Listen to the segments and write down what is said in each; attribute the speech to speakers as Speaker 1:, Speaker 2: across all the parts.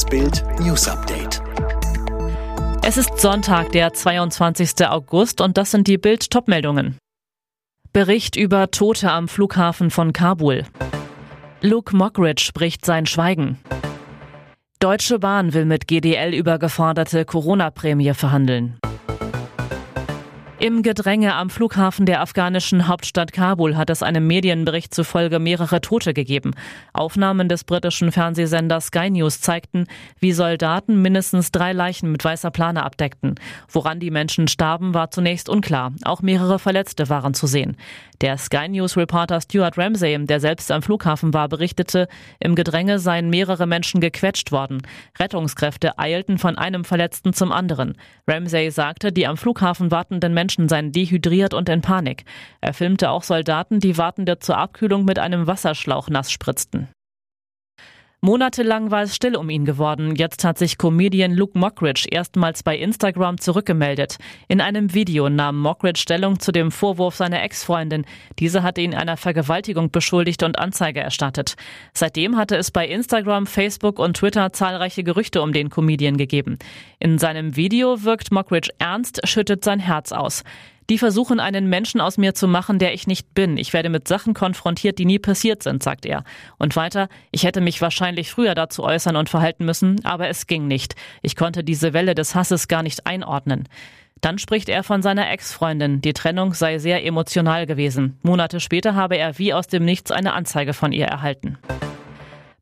Speaker 1: Das Bild News Update.
Speaker 2: Es ist Sonntag, der 22. August und das sind die Bild Topmeldungen. Bericht über Tote am Flughafen von Kabul. Luke Mockridge spricht sein Schweigen. Deutsche Bahn will mit GDL über geforderte Corona-Prämie verhandeln. Im Gedränge am Flughafen der afghanischen Hauptstadt Kabul hat es einem Medienbericht zufolge mehrere Tote gegeben. Aufnahmen des britischen Fernsehsenders Sky News zeigten, wie Soldaten mindestens drei Leichen mit weißer Plane abdeckten. Woran die Menschen starben, war zunächst unklar. Auch mehrere Verletzte waren zu sehen. Der Sky News Reporter Stuart Ramsay, der selbst am Flughafen war, berichtete, im Gedränge seien mehrere Menschen gequetscht worden. Rettungskräfte eilten von einem Verletzten zum anderen. Ramsay sagte, die am Flughafen wartenden Menschen Menschen seien dehydriert und in Panik. Er filmte auch Soldaten, die Wartende zur Abkühlung mit einem Wasserschlauch nass spritzten. Monatelang war es still um ihn geworden. Jetzt hat sich Comedian Luke Mockridge erstmals bei Instagram zurückgemeldet. In einem Video nahm Mockridge Stellung zu dem Vorwurf seiner Ex-Freundin. Diese hatte ihn einer Vergewaltigung beschuldigt und Anzeige erstattet. Seitdem hatte es bei Instagram, Facebook und Twitter zahlreiche Gerüchte um den Comedian gegeben. In seinem Video wirkt Mockridge ernst, schüttet sein Herz aus. Die versuchen, einen Menschen aus mir zu machen, der ich nicht bin. Ich werde mit Sachen konfrontiert, die nie passiert sind, sagt er. Und weiter, ich hätte mich wahrscheinlich früher dazu äußern und verhalten müssen, aber es ging nicht. Ich konnte diese Welle des Hasses gar nicht einordnen. Dann spricht er von seiner Ex-Freundin. Die Trennung sei sehr emotional gewesen. Monate später habe er wie aus dem Nichts eine Anzeige von ihr erhalten.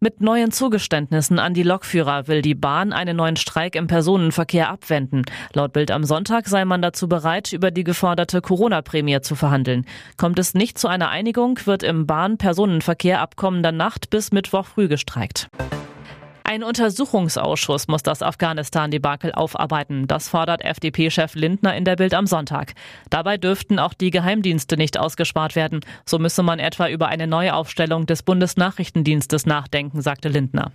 Speaker 2: Mit neuen Zugeständnissen an die Lokführer will die Bahn einen neuen Streik im Personenverkehr abwenden. Laut Bild am Sonntag sei man dazu bereit, über die geforderte Corona-Prämie zu verhandeln. Kommt es nicht zu einer Einigung, wird im Bahn-Personenverkehr ab kommender Nacht bis Mittwoch früh gestreikt. Ein Untersuchungsausschuss muss das Afghanistan-Debakel aufarbeiten. Das fordert FDP-Chef Lindner in der Bild am Sonntag. Dabei dürften auch die Geheimdienste nicht ausgespart werden. So müsse man etwa über eine Neuaufstellung des Bundesnachrichtendienstes nachdenken, sagte Lindner.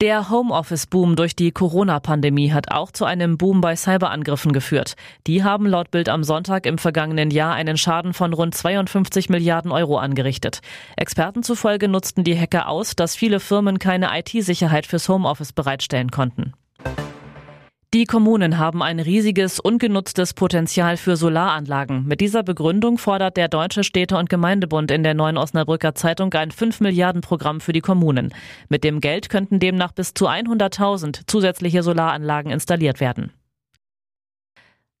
Speaker 2: Der Homeoffice-Boom durch die Corona-Pandemie hat auch zu einem Boom bei Cyberangriffen geführt. Die haben laut Bild am Sonntag im vergangenen Jahr einen Schaden von rund 52 Milliarden Euro angerichtet. Experten zufolge nutzten die Hacker aus, dass viele Firmen keine IT-Sicherheit fürs Homeoffice bereitstellen konnten. Die Kommunen haben ein riesiges, ungenutztes Potenzial für Solaranlagen. Mit dieser Begründung fordert der Deutsche Städte- und Gemeindebund in der Neuen Osnabrücker Zeitung ein 5 Milliarden Programm für die Kommunen. Mit dem Geld könnten demnach bis zu 100.000 zusätzliche Solaranlagen installiert werden.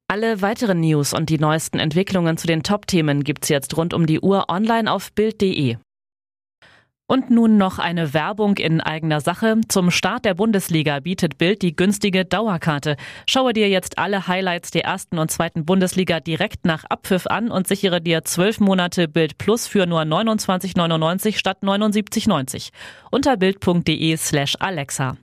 Speaker 2: Alle weiteren News und die neuesten Entwicklungen zu den Top-Themen gibt's jetzt rund um die Uhr online auf Bild.de. Und nun noch eine Werbung in eigener Sache. Zum Start der Bundesliga bietet Bild die günstige Dauerkarte. Schaue dir jetzt alle Highlights der ersten und zweiten Bundesliga direkt nach Abpfiff an und sichere dir zwölf Monate Bild Plus für nur 29,99 statt 79,90 unter bild.de slash Alexa.